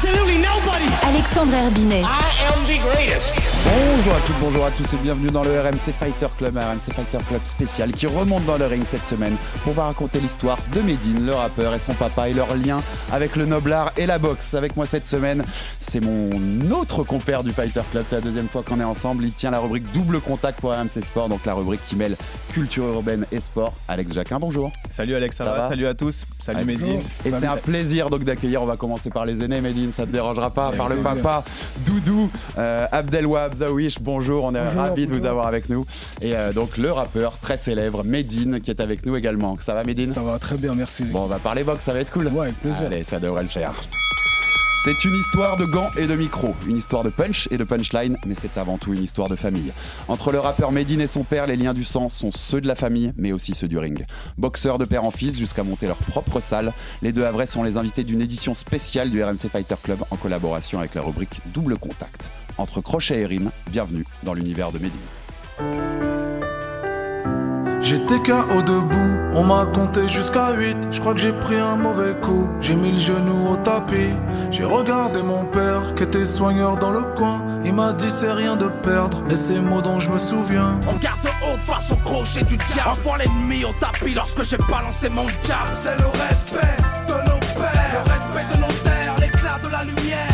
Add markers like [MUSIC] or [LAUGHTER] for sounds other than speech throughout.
absolutely nobody. Alexandre Herbinet. I am the greatest. Bonjour à toutes, bonjour à tous et bienvenue dans le RMC Fighter Club, un RMC Fighter Club spécial qui remonte dans le ring cette semaine pour vous raconter l'histoire de Medine, le rappeur et son papa et leur lien avec le noblard et la boxe. Avec moi cette semaine, c'est mon autre compère du Fighter Club, c'est la deuxième fois qu'on est ensemble. Il tient la rubrique Double Contact pour RMC Sport, donc la rubrique qui mêle culture urbaine et sport. Alex Jacquin, bonjour. Salut Alex, ça, Ça va, va Salut à tous. Salut Medine. Et c'est un plaisir donc d'accueillir, on va commencer par les aînés, Medine, ça te dérangera pas, par le papa, Doudou, euh, Abdelwahab Zawish, bonjour, on est ravis de vous avoir avec nous. Et euh, donc le rappeur très célèbre, Medine, qui est avec nous également. Ça va Medine Ça va très bien, merci. Bon, on va parler boxe, ça va être cool. Ouais, avec plaisir. Allez, ça devrait le faire. C'est une histoire de gants et de micro, une histoire de punch et de punchline, mais c'est avant tout une histoire de famille. Entre le rappeur Medine et son père, les liens du sang sont ceux de la famille, mais aussi ceux du ring. Boxeurs de père en fils jusqu'à monter leur propre salle, les deux Havrais sont les invités d'une édition spéciale du RMC Fighter Club en collaboration avec la rubrique Double Contact. Entre crochet et rime, bienvenue dans l'univers de Medine. J'étais KO debout, on m'a compté jusqu'à 8. Je crois que j'ai pris un mauvais coup, j'ai mis le genou au tapis. J'ai regardé mon père qui était soigneur dans le coin. Il m'a dit c'est rien de perdre, et ces mots dont je me souviens. On garde haute face au crochet du diable. Envoie l'ennemi au tapis lorsque j'ai balancé mon jab. C'est le respect de nos pères, Le respect de nos terres, l'éclat de la lumière.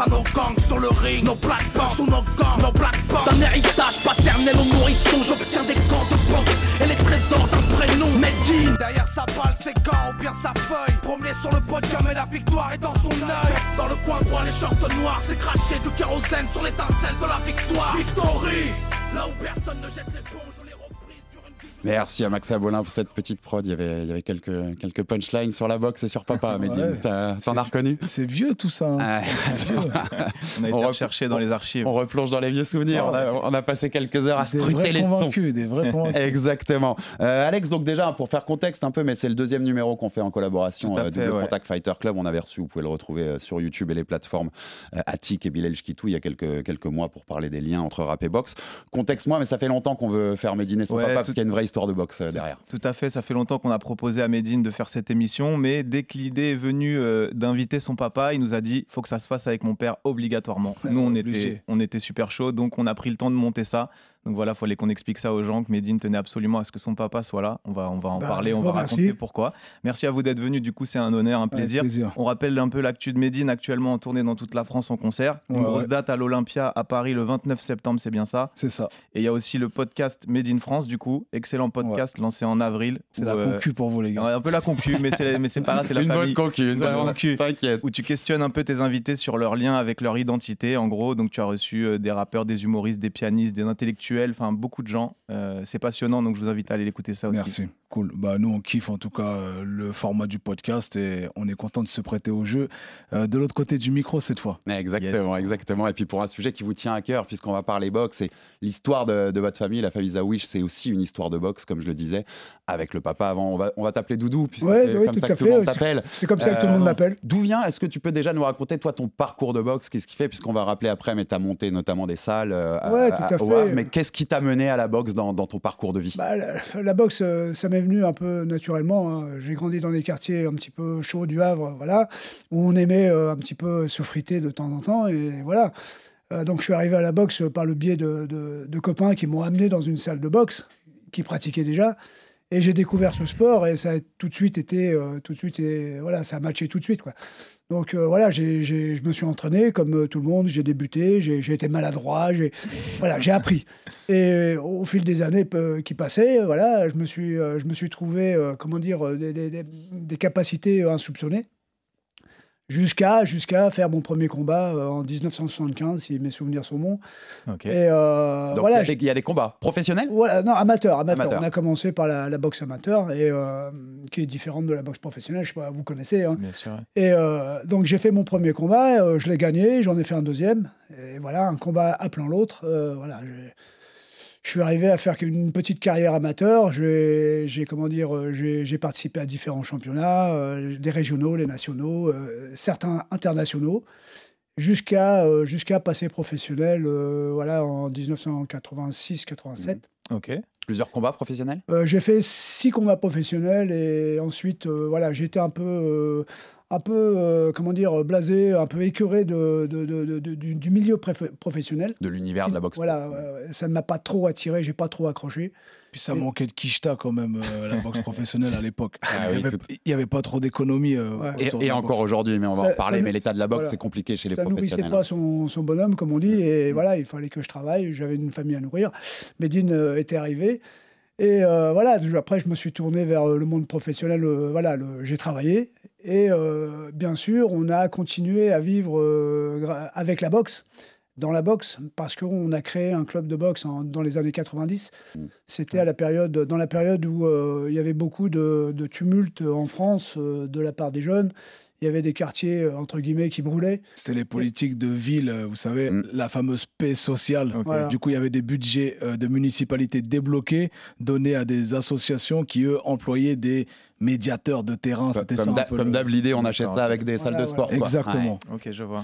À nos gangs sur le ring, nos plates-bandes sous nos gants, nos plates-bandes. D'un héritage paternel au nourrisson, j'obtiens des gants de boxe et les trésors d'un prénom. Medine, derrière sa balle, ses gants ou bien sa feuille. Premier sur le podium et la victoire est dans son œil. Dans le coin droit, les shorts noirs, c'est craché du kérosène sur l'étincelle de la victoire. Victory, là où personne ne jette l'éponge, on les Merci à Max Abolin pour cette petite prod. Il y avait, il y avait quelques, quelques punchlines sur la boxe et sur papa, [LAUGHS] Medine. Ouais, T'en as reconnu C'est vieux tout ça. hein. Ah, [LAUGHS] On a été On recherché dans les archives. On replonge dans les vieux souvenirs. On a, on a passé quelques heures à Des scruter vrais les sons. convaincus, des vrais [LAUGHS] convaincus. Exactement. Euh, Alex, donc déjà, pour faire contexte un peu, mais c'est le deuxième numéro qu'on fait en collaboration euh, fait, Double ouais. Contact Fighter Club. On avait reçu, vous pouvez le retrouver euh, sur YouTube et les plateformes euh, Attic et Bilal Kitou il y a quelques, quelques mois pour parler des liens entre rap et boxe. Contexte moi, mais ça fait longtemps qu'on veut faire Médiner son Ouais, papa parce qu'il y a une vraie histoire de boxe euh, derrière. Tout à fait, ça fait longtemps qu'on a proposé à Medine de faire cette émission, mais dès que l'idée est venue euh, d'inviter son papa, il nous a dit faut que ça se fasse avec mon père obligatoirement. Nous, on était, on était super chaud, donc on a pris le temps de monter ça. Donc voilà, il fallait qu'on explique ça aux gens, que Medine tenait absolument à ce que son papa soit là. On va, on va en Bah, parler, on va raconter pourquoi. Merci à vous d'être venus, du coup, c'est un honneur, un plaisir. plaisir. On rappelle un peu l'actu de Medine, actuellement en tournée dans toute la France en concert. Une Ouais, grosse ouais. date à l'Olympia à Paris le 29 septembre, c'est bien ça. C'est ça. Et il y a aussi le podcast Made in France, du coup, excellent podcast lancé en avril. C'est la euh, concu pour vous les Ouais, gars. un peu la concu, mais c'est mais c'est pas grave, c'est la une famille. bonne concu, concu. t'inquiète. Où tu questionnes un peu tes invités sur leur lien avec leur identité, en gros. Donc tu as reçu euh, des rappeurs, des humoristes, des pianistes, des intellectuels, enfin beaucoup de gens. Euh, c'est passionnant, donc je vous invite à aller l'écouter ça aussi. Merci. Cool. Bah, nous, on kiffe en tout cas euh, le format du podcast et on est content de se prêter au jeu. Euh, de l'autre côté du micro cette fois. Exactement, exactement. Et puis pour un sujet qui vous tient à cœur, puisqu'on va parler boxe, et l'histoire de, de votre famille, la famille Zawish, c'est aussi une histoire de boxe, comme je le disais, avec le papa avant. On va, on va t'appeler Doudou, puisque Ouais, c'est comme tout ça que tout le monde t'appelle. C'est comme ça que tout le monde Euh, m'appelle. D'où vient? Est-ce que tu peux déjà nous raconter, toi, ton parcours de boxe? Qu'est-ce qui fait? Puisqu'on va rappeler après, mais tu as monté notamment des salles euh, à- Ouais, à- tout à fait. Havre. Mais qu'est-ce qui t'a mené à la boxe dans, dans ton parcours de vie? Bah, la, la boxe, euh, ça venu un peu naturellement. hein. J'ai grandi dans des quartiers un petit peu chauds du Havre, voilà, où on aimait euh, un petit peu se friter de temps en temps, et voilà. Euh, donc je suis arrivé à la boxe par le biais de, copains qui m'ont amené dans une salle de boxe, qui pratiquaient déjà, et j'ai découvert ce sport et ça a tout de suite été, euh, tout de suite, et, voilà, ça a matché tout de suite, quoi. Donc euh, voilà, j'ai- j'ai- je me suis entraîné comme euh, tout le monde, j'ai débuté, j'ai été maladroit, j'ai voilà, appris. Et au fil des années qui passaient, voilà, je me suis, je me suis trouvé, comment dire, des- des- des capacités insoupçonnées. Jusqu'à jusqu'à faire mon premier combat euh, en 1975, si mes souvenirs sont bons. Ok. Et euh, Donc, voilà, il, y a des, il y a des combats professionnels? Voilà, non, amateur, amateur, Amateur. On a commencé par la, la boxe amateur, et, euh, qui est différente de la boxe professionnelle, je sais pas, vous connaissez. hein. Bien sûr. Et donc j'ai fait mon premier combat, je l'ai gagné, j'en ai fait un deuxième, et voilà, un combat appelant l'autre. voilà, j'ai- je suis arrivé à faire une petite carrière amateur. J'ai, comment dire, euh, j'ai, participé à différents championnats, euh, des régionaux, les nationaux, euh, certains internationaux, jusqu'à euh, jusqu'à passer professionnel, euh, voilà, en 1986-87. Ok. Plusieurs combats professionnels? Euh, j'ai fait six combats professionnels et ensuite, euh, voilà, j'étais un peu, euh, un peu, euh, comment dire, blasé, un peu écœuré de, de- de- de- de- du, du milieu professionnel. de l'univers de la boxe. Voilà, euh, ça ne m'a pas trop attiré, j'ai pas trop accroché. Puis ça manquait de quicheta quand même, euh, la [LAUGHS] boxe professionnelle à l'époque. Ah il oui, n'y avait, pas trop d'économie. euh, Ouais. Et, encore aujourd'hui, mais on va Ça- en reparler, ça mais l'état de la boxe, voilà. c'est compliqué chez les ça nourrissait professionnels. pas son, son bonhomme, comme on dit, et voilà, il fallait que je travaille. J'avais une famille à nourrir. Medine euh, était arrivé. Et euh, voilà, après, je me suis tourné vers euh, le monde professionnel. euh, voilà, j'ai travaillé. Et euh, bien sûr, on a continué à vivre avec la boxe, dans la boxe, parce qu'on a créé un club de boxe en- dans les années 90. Mm. C'était à la période, dans la période où il y avait beaucoup de, de tumultes en France de la part des jeunes. Il y avait des quartiers, euh, entre guillemets, qui brûlaient. C'est les politiques de ville, euh, vous savez, Mm. la fameuse paix sociale. Voilà. Du coup, il y avait des budgets euh, de municipalités débloqués, donnés à des associations qui, eux, employaient des médiateurs de terrain. Comme, C'était ça comme comme d'hab, l'idée, on achète D'accord, ça avec des Voilà, salles de sport. quoi. Exactement. Ok, je vois.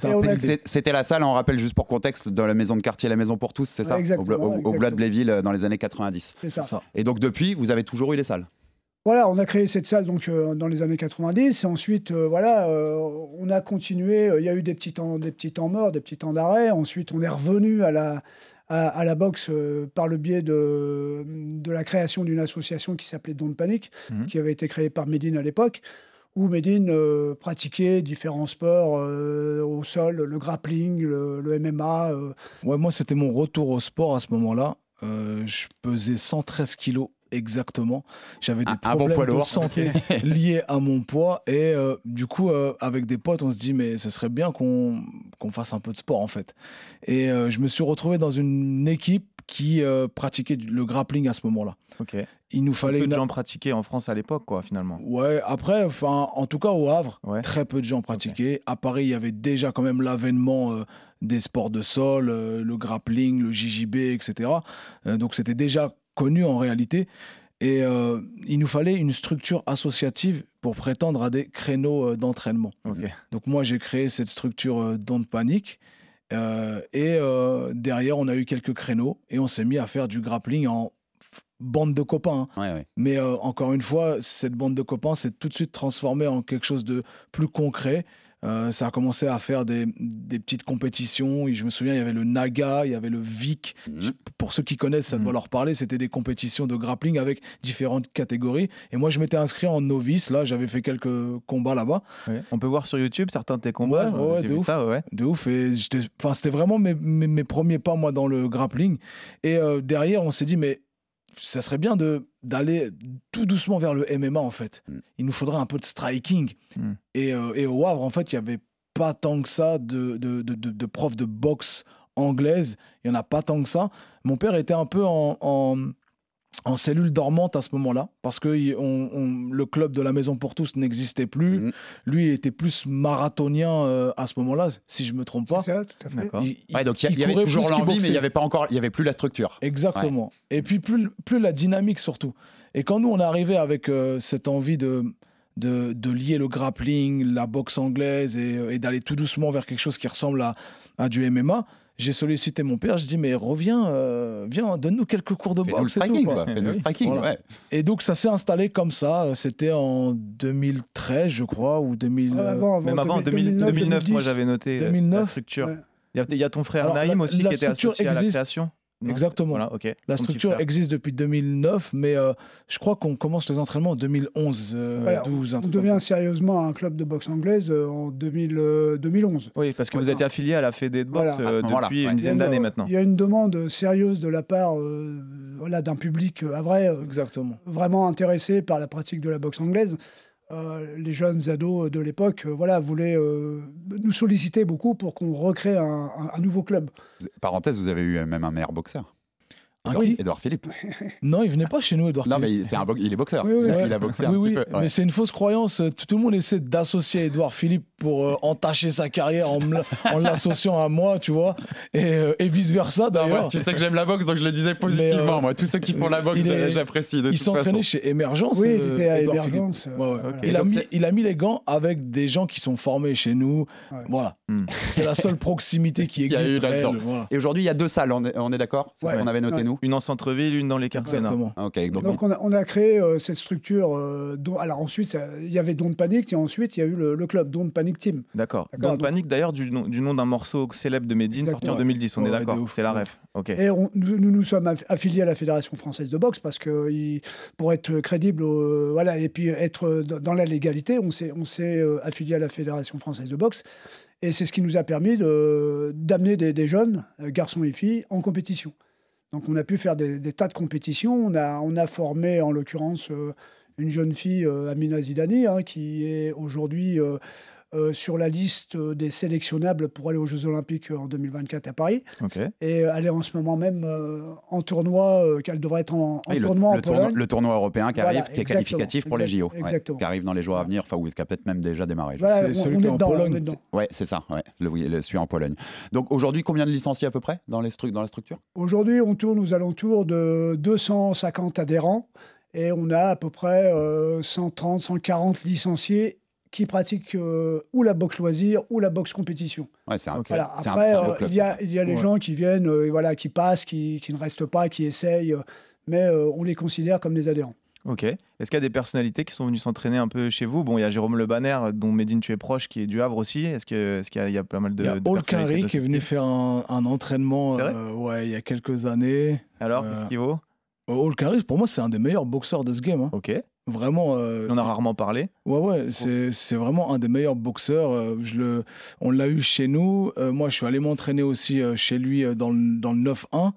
C'était la salle, on rappelle juste pour contexte, dans la maison de quartier La Maison pour tous, c'est ça Ouais, Au, Bla- au- au Blois de. Bléville dans les années 90. C'est ça. Ça. Et donc depuis, vous avez toujours eu les salles Voilà, on a créé cette salle donc euh, dans les années 90 et ensuite euh, voilà, euh, on a continué. Il y a eu des petits temps, des petits temps morts, des petits temps d'arrêt. Ensuite, on est revenu à la à, à la boxe par le biais de de la création d'une association qui s'appelait Don't Panic, Mhm. qui avait été créée par Medine à l'époque. Où Medine pratiquait différents sports au sol, le grappling, le, le MMA. Ouais, moi, c'était mon retour au sport à ce moment-là. Je pesais 113 kilos exactement. J'avais des bon problèmes de santé [LAUGHS] liés à mon poids. Et euh, du coup, euh, avec des potes, on se dit, mais ce serait bien qu'on qu'on fasse un peu de sport, en fait. Et euh, je me suis retrouvé dans une équipe qui pratiquait le grappling à ce moment-là. Ok. Il nous fallait Peu une... de gens pratiquaient en France à l'époque, quoi, finalement. Ouais, après, enfin, en tout cas au Havre, Ouais. très peu de gens pratiquaient. À Paris, il y avait déjà quand même l'avènement des sports de sol, le grappling, le JJB, etc. Donc c'était déjà connu en réalité. Et euh, il nous fallait une structure associative pour prétendre à des créneaux euh, d'entraînement. Ok. Donc moi, j'ai créé cette structure euh, Don't Panic. Euh, et euh, derrière, on a eu quelques créneaux et on s'est mis à faire du grappling en bande de copains. hein. Ouais, ouais. Mais euh, encore une fois, cette bande de copains s'est tout de suite transformée en quelque chose de plus concret. Euh, ça a commencé à faire des, des petites compétitions. Et je me souviens, il y avait le Naga, il y avait le Vic. Mhm. Pour ceux qui connaissent, ça Mhm. doit leur parler. C'était des compétitions de grappling avec différentes catégories. Et moi, je m'étais inscrit en novice. Là, j'avais fait quelques combats là-bas. Ouais. On peut voir sur YouTube certains de tes combats. Ouais, ouais, de vu ouf. ça, ouais. De ouf. Et c'était vraiment mes, mes- mes premiers pas, moi, dans le grappling. Et euh, derrière, on s'est dit, mais ça serait bien de d'aller tout doucement vers le MMA, en fait. Mm. Il nous faudrait un peu de striking. Mm. Et, euh, et au Havre, en fait, il n'y avait pas tant que ça de, de, de, de- de profs de boxe anglaise. Il n'y en a pas tant que ça. Mon père était un peu en... en en cellule dormante à ce moment-là, parce que il- on- on- le club de la Maison pour tous n'existait plus. Mhm. Lui il était plus marathonien euh, à ce moment-là, si je me trompe pas. C'est ça, tout à fait. D'accord. Il- Ouais, donc il y, il y avait toujours l'envie, mais il n'y boxait. avait pas encore, il y avait plus la structure. Exactement. Et puis plus, plus la dynamique surtout. Et quand nous on est arrivé avec euh, cette envie de, de, de lier le grappling, la boxe anglaise et, euh, et d'aller tout doucement vers quelque chose qui ressemble à, à du MMA, j'ai sollicité mon père. Je dis mais reviens, euh, viens, donne-nous quelques cours de boxe. et tout, quoi. quoi. Fais-nous le Oui, striking, voilà. ouais. Et donc ça s'est installé comme ça. C'était en 2013, je crois, ou 2000. Ouais, euh, avant, avant, Même avant, 2000, 2009, 2009 moi 2010. j'avais noté euh, la 2009, structure. Ouais. Il y a- il y, a ton frère Alors, Naïm la- aussi la qui était structure associé à la création. Non Exactement. Voilà. La structure existe depuis 2009, mais euh, je crois qu'on commence les entraînements en 2011, euh, Voilà, 12, un On devient ça. sérieusement un club de boxe anglaise euh, en 2000, euh, 2011. Oui, parce que vous êtes affilié à la Fédé de boxe Voilà. Euh, depuis ouais. une dizaine d'années maintenant. Il y a une demande sérieuse de la part euh, voilà, d'un public, euh, à vrai, euh, Exactement. vraiment intéressé par la pratique de la boxe anglaise. Euh, les jeunes ados de l'époque, euh, voilà, voulaient euh, nous solliciter beaucoup pour qu'on recrée un, un- un nouveau club. Parenthèse, vous avez eu même un meilleur boxeur. Edouard, Edouard Philippe. [LAUGHS] Non, il venait pas chez nous, Edouard. Non, Philippe. mais c'est un bo- il est boxeur. Oui, oui, il, a, oui. il a boxé un oui, petit oui, peu. ouais. mais c'est une fausse croyance. Tout, le monde essaie d'associer Edouard Philippe pour euh, entacher sa carrière en, me la- en l'associant à moi, tu vois, et, euh, et vice versa Non, d'ailleurs. tu sais que j'aime la boxe, donc je le disais positivement. euh, moi, tous ceux qui font la boxe, j'apprécie. de il s'entraînait chez Émergence. Oui, il était à. Émergence. euh, Ouais, ouais. voilà. Et Il, a mis, c'est- il a mis les gants avec des gens qui sont formés chez nous. Ouais. Voilà. Hmm. C'est la seule proximité qui [LAUGHS] existe. Et aujourd'hui, il y a deux salles, on est, on est d'accord? C'est Ouais. ce qu'on avait noté, Ouais. Une en centre-ville, une dans les quartiers. nord. Exactement. Ah, Ok, donc, Donc on a, on a créé euh, cette structure. euh, dont, alors ensuite, il y avait Don't Panic et ensuite il y a eu le, le club Don't Panic Team. D'accord. Don't donc- Panic, d'ailleurs, du nom, du nom d'un morceau célèbre de Medine sorti en Exactement. 2010, on Ouais, est d'accord. de ouf. C'est la ref. Ok. Et on- nous, nous nous sommes aff- affiliés à la Fédération française de boxe parce que il- pour être crédible, euh, voilà, et puis être dans dans la légalité, on s'est on s'est euh, affilié à la Fédération française de boxe. Et c'est ce qui nous a permis de- d'amener des, des jeunes, euh, garçons et filles, en compétition. Donc on a pu faire des, tas de compétitions. On a, on a formé en l'occurrence euh, une jeune fille, euh, Amina Zidani, hein, qui est aujourd'hui euh, euh, sur la liste des sélectionnables pour aller aux Jeux Olympiques en 2024 à Paris. Et elle est en ce moment même euh, en tournoi, euh, qu'elle devrait être en, en oui, le, tournoi en le tournoi, le tournoi européen qui Voilà, arrive, qui est qualificatif pour les JO, ouais, exactement. qui arrive dans les jours à venir, enfin, ou qui a peut-être même déjà démarré. Voilà, C'est on, celui on qui est en dedans, on Pologne. est. Ouais, c'est ça, ouais. le, oui, le- celui en Pologne. Donc aujourd'hui, combien de licenciés à peu près dans, les dans la structure? Aujourd'hui, on tourne aux alentours de 250 adhérents et on a à peu près euh, 130, 140 licenciés qui pratiquent euh, ou la boxe loisir ou la boxe compétition. Ouais, c'est un, Voilà. Après, euh, il y a, il y a les Ouais. gens qui viennent, euh, voilà, qui passent, qui, qui ne restent pas, qui essayent, mais euh, on les considère comme des adhérents. Ok. Est-ce qu'il y a des personnalités qui sont venues s'entraîner un peu chez vous? Bon, il y a Jérôme Le Banner, dont Medine tu es proche, qui est du Havre aussi. Est-ce que- est-ce qu'il y, a- il y a pas mal de. Il y a Paul de qui est venu faire un, un entraînement euh, ouais, il y a quelques années. Alors, Euh, qu'est-ce qu'il vaut? Paul Quinry, pour moi, c'est un des meilleurs boxeurs de ce game. hein. Ok. Vraiment. euh, On en a rarement parlé. Ouais, ouais, c'est c'est vraiment un des meilleurs boxeurs. euh, je le, on l'a eu chez nous. euh, moi, je suis allé m'entraîner aussi euh, chez lui euh, dans le, dans le 9-1.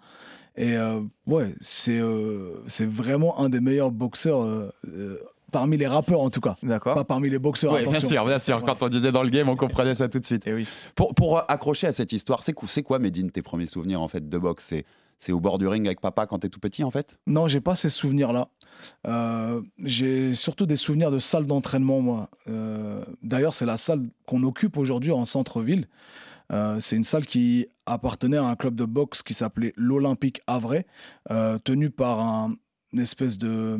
Et euh, ouais, c'est euh, c'est vraiment un des meilleurs boxeurs, euh, euh, parmi les rappeurs en tout cas. D'accord. Pas parmi les boxeurs. Ouais, bien sûr, bien sûr. Quand on disait dans le game, on comprenait ça tout de suite. Et oui. Pour, pour accrocher à cette histoire, c'est quoi, c'est quoi, Medine, tes premiers souvenirs en fait de boxe? C'est au bord du ring avec papa quand t'es tout petit en fait? Non, j'ai pas ces souvenirs-là. Euh, j'ai surtout des souvenirs de salle d'entraînement, moi. Euh, D'ailleurs, c'est la salle qu'on occupe aujourd'hui en centre-ville. Euh, c'est une salle qui appartenait à un club de boxe qui s'appelait l'Olympique Havrais, tenu par un une espèce de,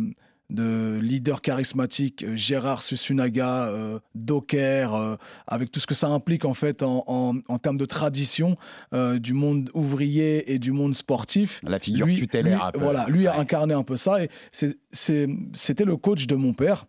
de leader charismatique, euh, Gérard Susunaga, euh, Docker, euh, avec tout ce que ça implique en fait en, en- en termes de tradition euh, du monde ouvrier et du monde sportif. La figure Lui- tutélaire. lui- un peu. Voilà, lui a incarné un peu ça et c'était le coach de mon père.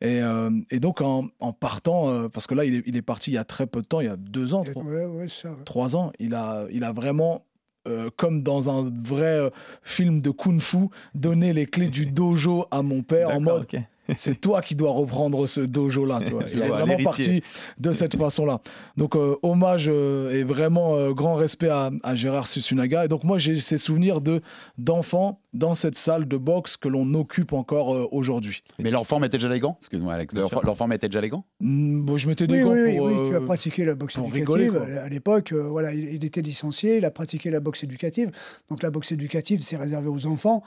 Et, euh, et donc en, en partant, euh, parce que là il est, il est parti il y a très peu de temps, il y a deux ans, trois, Ouais, ouais, ça, ouais. trois ans, il a, il a vraiment, euh, comme dans un vrai euh, film de kung-fu, donné les clés du dojo à mon père en mode. C'est toi qui dois reprendre ce dojo-là. tu vois. [LAUGHS] Je Il est vraiment parti de cette façon-là. Donc, euh, hommage euh, et vraiment euh, grand respect à, à Gérard Susunaga. Et donc, moi, j'ai ces souvenirs de d'enfants dans cette salle de boxe que l'on occupe encore euh, aujourd'hui. Mais l'enfant mettait déjà les gants Excuse-moi, Alex. L'enfant mettait déjà les gants? Mm, bon, je mettais des Oui, gants oui, pour. oui, tu as pratiqué la boxe éducative. rigoler, quoi. à l'époque, euh, voilà, il, il était licencié, il a pratiqué la boxe éducative. Donc la boxe éducative, c'est réservé aux enfants,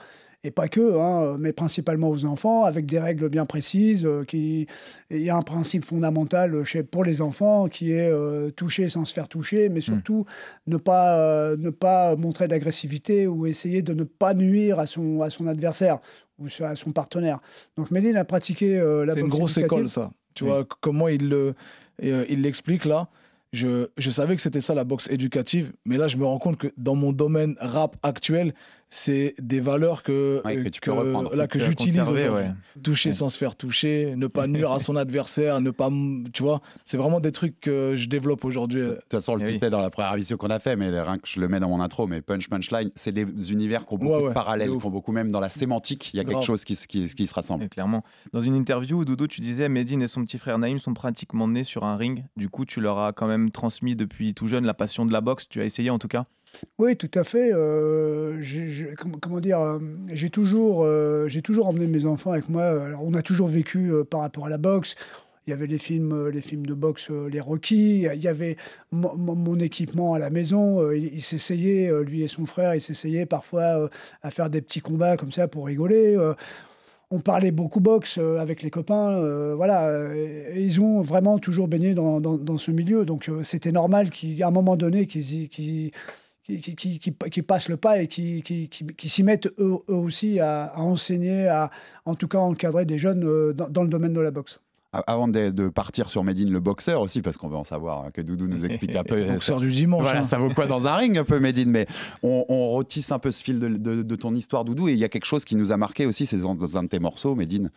et pas que, hein, mais principalement aux enfants, avec des règles bien précises. euh, qui... Il y a un principe fondamental chez, pour les enfants qui est euh, toucher sans se faire toucher, mais surtout ne, pas, euh, ne pas montrer d'agressivité ou essayer de ne pas nuire à son, à son adversaire ou à son partenaire. Donc Méline a pratiqué euh, la boxe C'est une grosse école, ça. Tu Oui. vois, comment il le- il l'explique là. Je, je savais que c'était ça la boxe éducative, mais là je me rends compte que dans mon domaine rap actuel, c'est des valeurs que, Ouais, euh, que tu peux reprendre. là, que as j'utilise ouais. Toucher Ouais. sans se faire toucher, ne pas [LAUGHS] nuire à son adversaire, ne pas, tu vois, c'est vraiment des trucs que je développe aujourd'hui. De toute façon, on le Eh oui. citait dans la première émission qu'on a fait, mais rien que je le mets dans mon intro, mais Punch Punchline, c'est des univers qui ont beaucoup Ouais, de parallèles, qui ont beaucoup même dans la sémantique, il y a quelque chose qui, se- qui, qui se rassemble. Et clairement. Dans une interview, Doudou, tu disais Medine et son petit frère Naïm sont pratiquement nés sur un ring. Du coup, tu leur as quand même transmis depuis tout jeune la passion de la boxe. Tu as essayé en tout cas? Oui, tout à fait. j'ai- comment, dire, j'ai toujours, emmené mes enfants avec moi. On a toujours vécu par rapport à la boxe. Il y avait les films, les films de boxe, les Rocky. Il y avait mon, équipement à la maison. Il il s'essayait, euh, lui et son frère, ils s'essayaient parfois à faire des petits combats comme ça pour rigoler. On parlait beaucoup boxe avec les copains. voilà, ils ont vraiment toujours baigné dans, ce milieu. Donc c'était normal qu'à un moment donné, qu'ils- qu'ils- qu'ils- qu'ils- qu'ils passent le pas et qu'ils- qu'ils s'y mettent eux, eux aussi à, à enseigner, à en tout cas encadrer des jeunes euh, dans, dans le domaine de la boxe. Avant de, de partir sur Medine le boxeur aussi, parce qu'on veut en savoir, hein, que Doudou nous explique un peu. [LAUGHS] Boxeur du dimanche. Voilà, hein. ça vaut quoi dans un ring un peu Medine Mais on, on retisse un peu ce fil de, de- de ton histoire Doudou et il y a quelque chose qui nous a marqué aussi, c'est dans, dans un de tes morceaux Medine,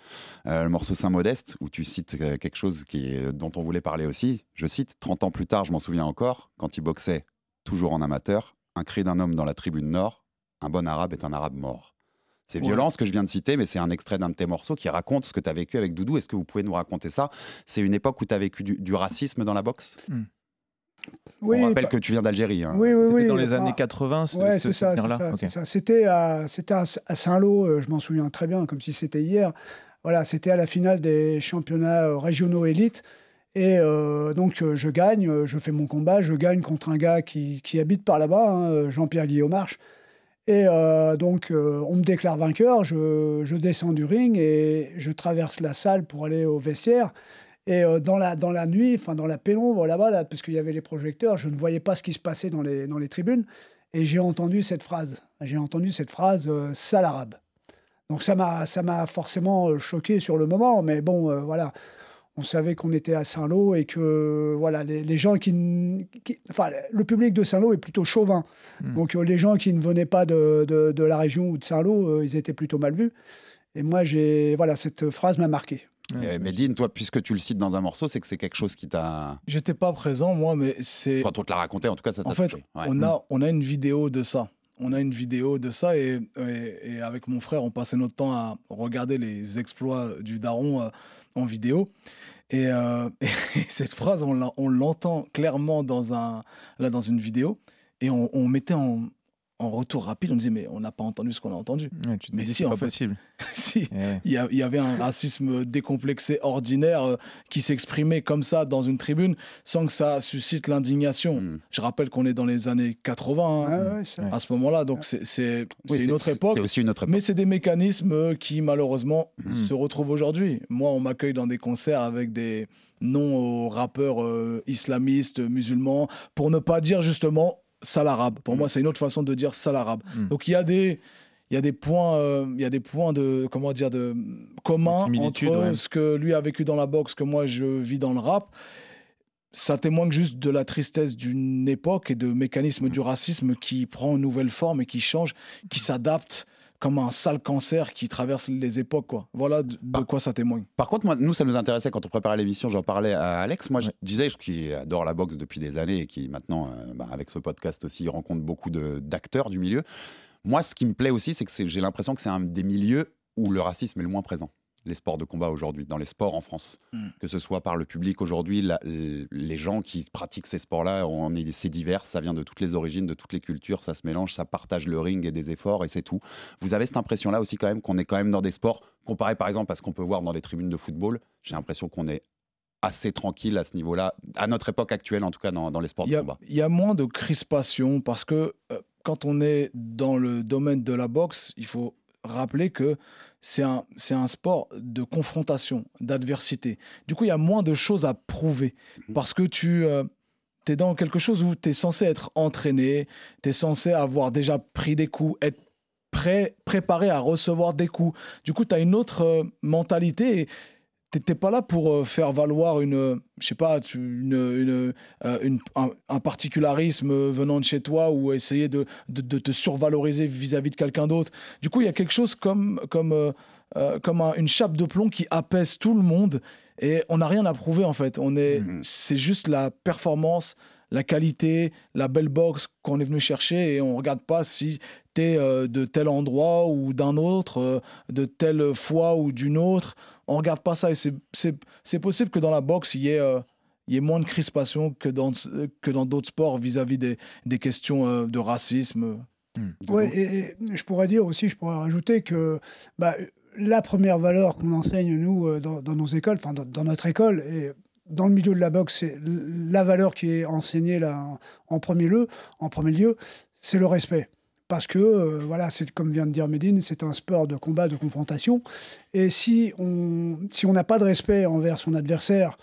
euh, le morceau Saint-Modeste, où tu cites euh, quelque chose qui dont on voulait parler aussi. Je cite, 30 ans plus tard, je m'en souviens encore, quand il boxait toujours en amateur, un cri d'un homme dans la tribune nord, un bon arabe est un arabe mort. C'est Ouais. violent ce que je viens de citer, mais c'est un extrait d'un de tes morceaux qui raconte ce que tu as vécu avec Doudou. Est-ce que vous pouvez nous raconter ça? C'est une époque où tu as vécu du, du racisme dans la boxe? Oui, On rappelle bah- que tu viens d'Algérie. hein. Oui, oui, C'était oui. dans les enfin, années 80, ce, Ouais, ce ça, c'est ça. C'était à, c'était à, à Saint-Lô, euh, je m'en souviens très bien, comme si c'était hier. Voilà, c'était à la finale des championnats euh, régionaux élites. Et euh, donc, euh, je gagne, euh, je fais mon combat, je gagne contre un gars qui, qui habite par là-bas, hein, Jean-Pierre Guillaume Marche. Et donc, on me déclare vainqueur, je, descends du ring et je traverse la salle pour aller au vestiaire. Et dans, la, dans la nuit, enfin dans la pénombre là-bas, là, parce qu'il y avait les projecteurs, je ne voyais pas ce qui se passait dans les, dans les tribunes. Et j'ai entendu cette phrase. J'ai entendu cette phrase sale arabe. Donc ça m'a forcément choqué sur le moment, mais bon, voilà. On savait qu'on était à Saint-Lô et que voilà, les, les gens qui, Enfin, le public de Saint-Lô est plutôt chauvin. Hmm. Donc euh, les gens qui ne venaient pas de, de- de la région ou de Saint-Lô, euh, ils étaient plutôt mal vus. Et moi, j'ai. Voilà, cette phrase m'a marqué. Et Medine, toi, puisque tu le cites dans un morceau, c'est que c'est quelque chose qui t'a. J'étais pas présent, moi, mais c'est. Quand on te l'a raconté, en tout cas, ça t'a En fait. Ouais. on, a, on a une vidéo de ça. On a une vidéo de ça et, et- et avec mon frère, on passait notre temps à regarder les exploits du daron euh, en vidéo. Et, euh, [LAUGHS] et cette phrase, on l'entend clairement dans, un, là, dans une vidéo. Et on, on mettait en, en retour rapide, on disait, mais on n'a pas entendu ce qu'on a entendu. Ouais, tu te Mais si, c'est en pas fait. possible. [LAUGHS] si, ouais. il y, a- il y avait un racisme décomplexé ordinaire euh, qui s'exprimait comme ça dans une tribune sans que ça suscite l'indignation. Mm. Je rappelle qu'on est dans les années 80 hein, Ouais, ouais, ça- à ce moment-là, donc c'est c'est- Oui, c'est une autre époque. C'est aussi une autre époque. Mais c'est des mécanismes euh, qui malheureusement Mm. se retrouvent aujourd'hui. Moi, on m'accueille dans des concerts avec des noms aux rappeurs euh, islamistes, musulmans, pour ne pas dire justement sale arabe. Pour Mm. moi, c'est une autre façon de dire sale arabe. Mm. Donc il y a des il y a des points euh, il y a des points de comment dire de communs entre ouais. ce que lui a vécu dans la boxe que moi je vis dans le rap. Ça témoigne juste de la tristesse d'une époque et de mécanismes Mm. du racisme qui prend une nouvelle forme et qui change, qui s'adapte comme un sale cancer qui traverse les époques. Quoi. Voilà de, de quoi ça témoigne. Par contre, moi, nous, ça nous intéressait quand on préparait l'émission. J'en parlais à Alex. Moi, je disais, qui adore la boxe depuis des années et qui maintenant, euh, bah, avec ce podcast aussi, rencontre beaucoup d'acteurs du milieu. Moi, ce qui me plaît aussi, c'est que j'ai l'impression que c'est un des milieux où le racisme est le moins présent. Les sports de combat aujourd'hui, dans les sports en France, Mm. que ce soit par le public aujourd'hui, la- les gens qui pratiquent ces sports-là, on est, c'est divers, ça vient de toutes les origines, de toutes les cultures, ça se mélange, ça partage le ring et des efforts et c'est tout. Vous avez cette impression-là aussi quand même qu'on est quand même dans des sports comparé par exemple à ce qu'on peut voir dans les tribunes de football. J'ai l'impression qu'on est assez tranquille à ce niveau-là, à notre époque actuelle en tout cas dans, dans les sports de combat. il y a moins de crispation parce que euh, quand on est dans le domaine de la boxe, il faut rappeler que c'est un, c'est un sport de confrontation, d'adversité. Du coup, il y a moins de choses à prouver Mhm. parce que tu es dans quelque chose où tu es censé être entraîné, tu es censé avoir déjà pris des coups, être prêt, préparé à recevoir des coups. Du coup, tu as une autre euh, mentalité. et T'étais pas là pour euh, faire valoir une, euh, je sais pas, tu- une, une, euh, une- un, un particularisme venant de chez toi ou essayer de, de, de te survaloriser vis-à-vis de quelqu'un d'autre. Du coup, il y a quelque chose comme, comme, euh, comme un- une chape de plomb qui apaise tout le monde et on n'a rien à prouver en fait. On est, Mhm. c'est juste la performance, la qualité, la belle boxe qu'on est venu chercher et on regarde pas si tu es de tel endroit ou d'un autre, euh, de telle foi ou d'une autre. On regarde pas ça et c'est- c'est c'est possible que dans la boxe, il y ait, euh, il y ait moins de crispation que dans, que dans d'autres sports vis-à-vis des, des questions euh, de racisme. Ouais, et, et je pourrais dire aussi, je pourrais rajouter que bah, la première valeur qu'on enseigne, nous, euh, dans, dans nos écoles, enfin, dans, dans notre école, et dans le milieu de la boxe, la valeur qui est enseignée en, premier lieu, c'est le respect. Parce que, euh, voilà, c'est comme vient de dire Medine, c'est un sport de combat, de confrontation. Et si on n'a pas de respect envers son adversaire,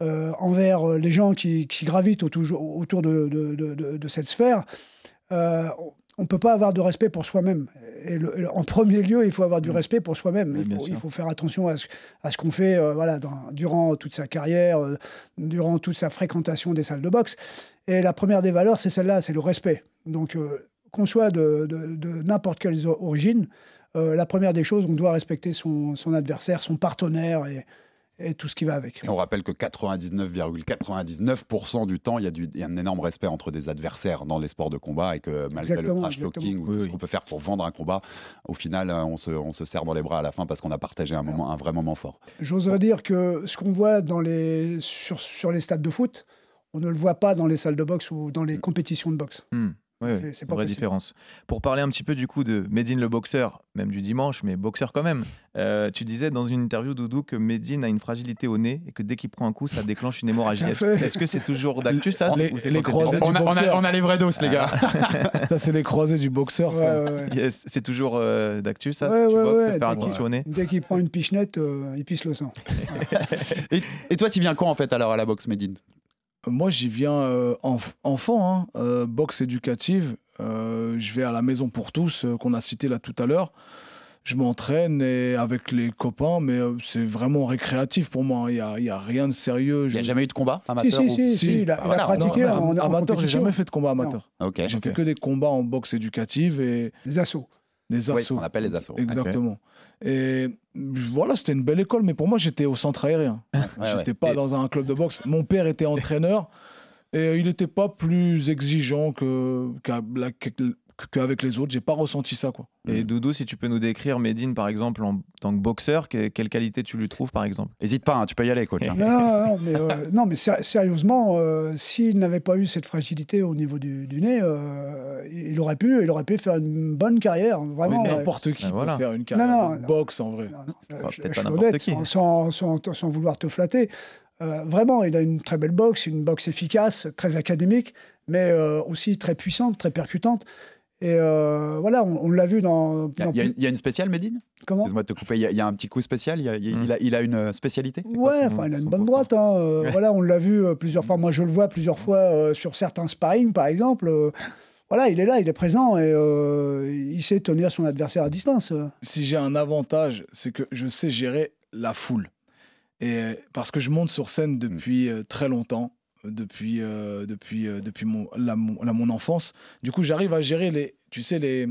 euh, envers euh, les gens qui, gravitent autour, autour de, cette sphère, on ne peut pas avoir de respect pour soi-même. Et, le- et le- en premier lieu, il faut avoir du respect pour soi-même. Oui, Il, faut- il sûr. faut faire attention à ce, à ce qu'on fait euh, voilà, dans- durant toute sa carrière, euh, durant toute sa fréquentation des salles de boxe. Et la première des valeurs, c'est celle-là, c'est le respect. Donc, euh, qu'on soit de, de- de n'importe quelle origine, la première des choses, on doit respecter son, son adversaire, son partenaire et, et tout ce qui va avec. Et on rappelle que 99,99% du temps, il y, a du- il y a un énorme respect entre des adversaires dans les sports de combat et que malgré Exactement, le trash talking ou Oui, ce oui. qu'on peut faire pour vendre un combat, au final, euh, on se, on se serre dans les bras à la fin parce qu'on a partagé un, moment, un vrai moment fort. J'oserais dire que ce qu'on voit dans les, sur, sur les stades de foot, on ne le voit pas dans les salles de boxe ou dans les compétitions de boxe. Hmm. Oui, C'est- pas vraie possible. différence. Pour parler un petit peu du coup de Medine le boxeur, même du dimanche, mais boxeur quand même, euh, tu disais dans une interview, Doudou, que Medine a une fragilité au nez et que dès qu'il prend un coup, ça déclenche une hémorragie. [LAUGHS] Est-ce que c'est toujours d'actu ça Les- ou c'est les croisés On a, on a- boxeur. on a les vrais dos, les gars. Ça, c'est les croisés du boxeur. Ouais, ça. ouais, ouais. Yes, C'est toujours euh, d'actu ça Ouais, Tu ouais, vois, ouais, faut faire dès attention au nez Dès qu'il prend une pichenette, euh, il pisse le sang. [LAUGHS] et, et toi, tu viens quand en fait alors à la boxe, Medine Moi, j'y viens euh, enf- enfant, hein, euh, boxe éducative. Euh, je vais à la maison pour tous, euh, qu'on a cité là tout à l'heure. Je m'entraîne avec les copains, mais euh, c'est vraiment récréatif pour moi. hein. Il n'y a, il y a rien de sérieux. Il n'y a jamais eu de combat Si, amateur si, ou- si, si, il a, Bah il a voilà, pratiqué Non, en, en amateur, j'ai jamais fait de combat amateur. Ok. J'ai Ok. fait que des combats en boxe éducative et Les assauts. des Oui, ce assauts. qu'on appelle les assauts. Exactement. Et voilà, c'était une belle école, mais pour moi, j'étais au centre aérien. [LAUGHS] Ouais, J'étais ouais. pas Et- dans un club de boxe. Mon père était entraîneur et il n'était pas plus exigeant que qu'à- la- que- qu'avec les autres. J'ai pas ressenti ça, quoi. Et Doudou, si tu peux nous décrire Medine par exemple en tant que boxeur, que- quelle qualité tu lui trouves par exemple? Hésite pas, hein, tu peux y aller, coach. hein. [LAUGHS] Non, non, non, mais, euh, non, mais sé- sérieusement, euh, s'il n'avait pas eu cette fragilité au niveau du, du nez, euh, il aurait pu, il aurait pu faire une bonne carrière, vraiment. Mais ouais. n'importe qui Ben peut voilà. faire une carrière non, de non. boxe, en vrai. Non, non, Bah, je, peut-être pas suis n'importe honnête, qui. sans, sans- sans- sans vouloir te flatter. Euh, vraiment, il a une très belle boxe, une boxe efficace, très académique, mais euh, aussi très puissante, très percutante. Et euh, voilà, on, on l'a vu dans. Il y, a- y une- il y a une spéciale, Medine Comment? Excuse-moi de te couper. Il y, a- il y a un petit coup spécial? A, il y a- Mm. il a, il a une euh, spécialité? Ouais, enfin, il a une bonne droite. hein, euh, Ouais. Voilà, on l'a vu plusieurs fois. Moi, je le vois plusieurs fois euh, sur certains sparring, par exemple. euh, voilà, il est là, il est présent et euh, il sait tenir son adversaire à distance. Si j'ai un avantage, c'est que je sais gérer la foule. Et parce que je monte sur scène depuis euh, très longtemps, depuis, euh, depuis, euh, depuis mon, la, mon, enfance. Du coup, j'arrive à gérer les, tu sais, les,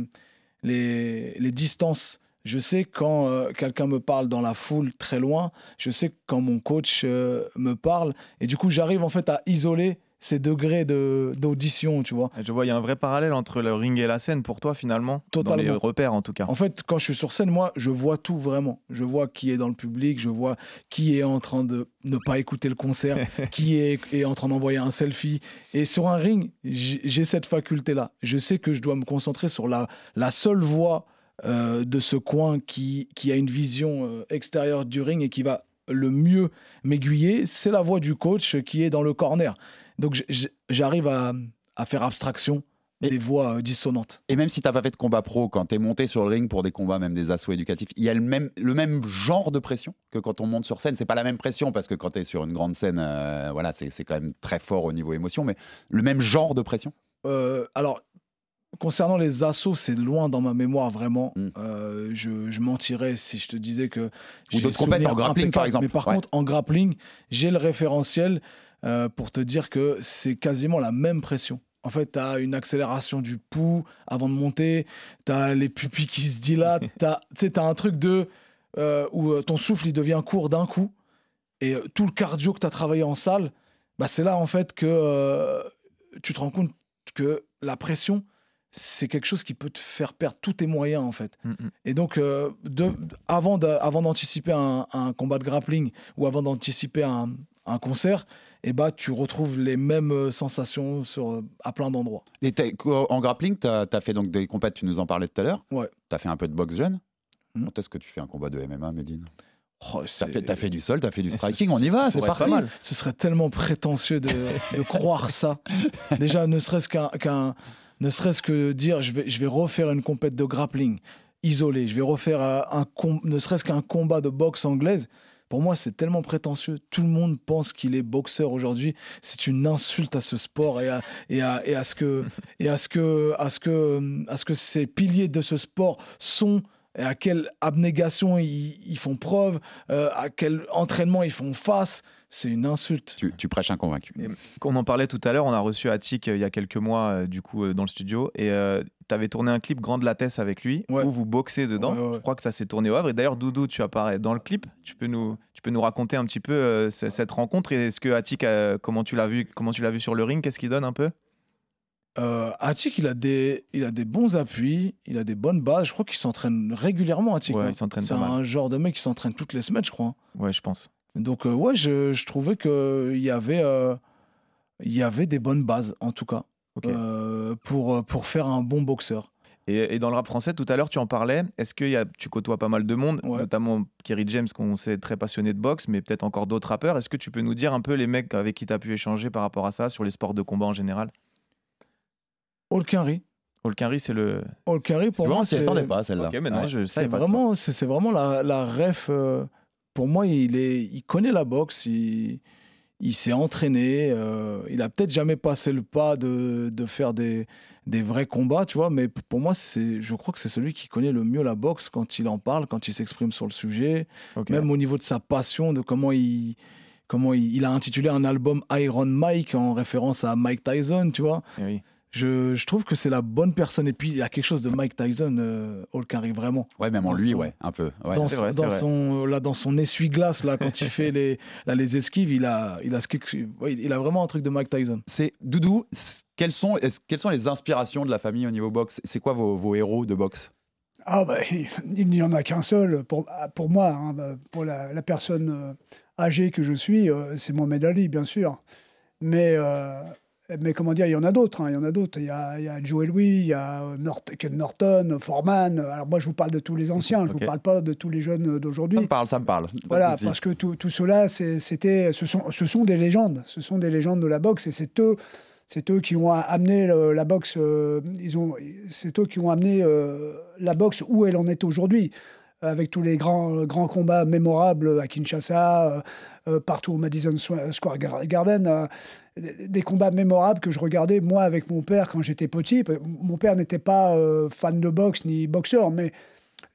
les, les distances. Je sais quand euh, quelqu'un me parle dans la foule très loin, je sais quand mon coach me parle. Et du coup, j'arrive en fait à isoler ces degrés de- d'audition, tu vois. Je vois, il y a un vrai parallèle entre le ring et la scène pour toi finalement, dans les Totalement. repères en tout cas. En fait, quand je suis sur scène, moi, je vois tout vraiment. Je vois qui est dans le public, je vois qui est en train de ne pas écouter le concert, [LAUGHS] qui est, est en train d'envoyer un selfie. Et sur un ring, j'ai j'ai cette faculté-là. Je sais que je dois me concentrer sur la, la seule voix euh, de ce coin qui, qui a une vision euh, extérieure du ring et qui va le mieux m'aiguiller. C'est la voix du coach qui est dans le corner. Donc, j'arrive à, à faire abstraction des voix euh, dissonantes. Et même si t'as pas fait de combat pro, quand tu es monté sur le ring pour des combats, même des assauts éducatifs, il y a le même, le même genre de pression que quand on monte sur scène. C'est pas la même pression parce que quand tu es sur une grande scène, euh, voilà, c'est quand même très fort au niveau émotion, mais le même genre de pression. Euh, alors, concernant les assauts, c'est loin dans ma mémoire vraiment. Mm. Euh, je, je mentirais si je te disais que. Ou d'autres compètes, souvenir en grappling, par exemple. Mais par Ouais. contre, en grappling, j'ai le référentiel euh, pour te dire que c'est quasiment la même pression. En fait, tu as une accélération du pouls avant de monter, tu as les pupilles qui se dilatent, [LAUGHS] tu as, un truc de euh, où euh, ton souffle il devient court d'un coup et tout le cardio que tu as travaillé en salle, bah, c'est là en fait que euh, tu te rends compte que la pression, c'est quelque chose qui peut te faire perdre tous tes moyens en fait. Mm, mm. Et donc, euh, de- avant de- avant d'anticiper un, un combat de grappling ou avant d'anticiper un, un concert, et bah tu retrouves les mêmes euh, sensations sur, euh, à plein d'endroits. Et t'as- en grappling, tu as, fait donc des combats, tu nous en parlais tout à l'heure. Ouais. Tu as fait un peu de boxe jeune. Mhm. Quand est-ce que tu fais un combat de MMA, Medine? Oh, Tu c'est- as fait, t'as fait du sol, tu as fait du striking, on y va, ce c'est parti. pas mal. Ce serait tellement prétentieux de, de croire ça. [LAUGHS] Déjà, ne serait-ce qu'un, ne serait-ce que dire, je vais, je vais refaire une compète de grappling isolée, je vais refaire euh, un, com- ne serait-ce qu'un combat de boxe anglaise. Pour moi, c'est tellement prétentieux. Tout le monde pense qu'il est boxeur aujourd'hui. C'est une insulte à ce sport et à, ce que, ces piliers de ce sport sont et à quelle abnégation ils, ils font preuve, euh, à quel entraînement ils font face. C'est une insulte. Tu, tu prêches un convaincu. On en parlait tout à l'heure, on a reçu Attic euh, il y a quelques mois euh, du coup euh, dans le studio et tu avais tourné un clip Grande Lattès avec lui Ouais. où vous boxez dedans. Ouais, ouais. Je crois que ça s'est tourné au Havre et d'ailleurs Doudou tu apparais dans le clip. Tu peux nous, tu peux nous raconter un petit peu euh, ce- cette rencontre et est-ce que Attic, euh, comment tu l'as vu, comment tu l'as vu sur le ring, qu'est-ce qu'il donne un peu? Euh, Attic, il a, des, il a des bons appuis, il a des bonnes bases. Je crois qu'il s'entraîne régulièrement, Attic. Ouais, hein. il s'entraîne C'est un genre de mec qui s'entraîne toutes les semaines, je crois. Ouais, je pense. Donc, euh, ouais, je, je trouvais qu'il y, avait, euh, il y avait des bonnes bases, en tout cas, euh, pour, euh, pour faire un bon boxeur. Et, et dans le rap français, tout à l'heure, tu en parlais. Est-ce que y a, tu côtoies pas mal de monde, Ouais. notamment Kerry James, qu'on sait très passionné de boxe, mais peut-être encore d'autres rappeurs. Est-ce que tu peux nous dire un peu les mecs avec qui tu as pu échanger par rapport à ça, sur les sports de combat en général? Holkinry. Holkinry, c'est le. Pour moi, c'est attendait pas, celle-là. Ok, mais non, Ouais. je c'est vraiment, c'est c'est vraiment la, la ref. euh, pour moi, il, est, il connaît la boxe, il, il s'est entraîné. euh, il a peut-être jamais passé le pas de, de faire des, des vrais combats, tu vois, mais pour moi, c'est, je crois que c'est celui qui connaît le mieux la boxe quand il en parle, quand il s'exprime sur le sujet, même au niveau de sa passion, de comment il. Comment il, il a intitulé un album Iron Mike en référence à Mike Tyson, tu vois. Eh oui. Je, je trouve que c'est la bonne personne. Et puis, il y a quelque chose de Mike Tyson, euh, Holkinry, vraiment Ouais, même en Dans lui, son- ouais, un peu. Ouais. dans, vrai, son là dans son essuie-glace là quand il fait les là, les esquives il a il a il a vraiment un truc de Mike Tyson C'est Doudou, quelles sont, quelles sont les inspirations de la famille au niveau boxe? C'est quoi vos, vos héros de boxe? Ah bah, il n'y en a qu'un seul pour, pour moi, hein, bah, pour la, la personne euh, âgée que je suis, euh, c'est Mohamed Ali, bien sûr. Mais, euh, mais comment dire, il y en a d'autres, hein, il y en a d'autres. Il y a, il y a Joe Louis, il y a euh, Nort- Ken Norton, Foreman. Alors moi, je vous parle de tous les anciens, je Ok. vous parle pas de tous les jeunes Ça me d'aujourd'hui. parle, ça me parle. Voilà, parce que tout, tout cela, c'était, ce sont, ce sont des légendes. Ce sont des légendes de la boxe et c'est eux, c'est eux qui ont amené la boxe. euh, ils ont, c'est eux qui ont amené euh, la boxe où elle en est aujourd'hui, avec tous les grands, grands combats mémorables à Kinshasa, euh, partout au Madison Square Gar- Garden. Des- combats mémorables que je regardais moi avec mon père quand j'étais petit. Mon père n'était pas euh, fan de boxe ni boxeur, mais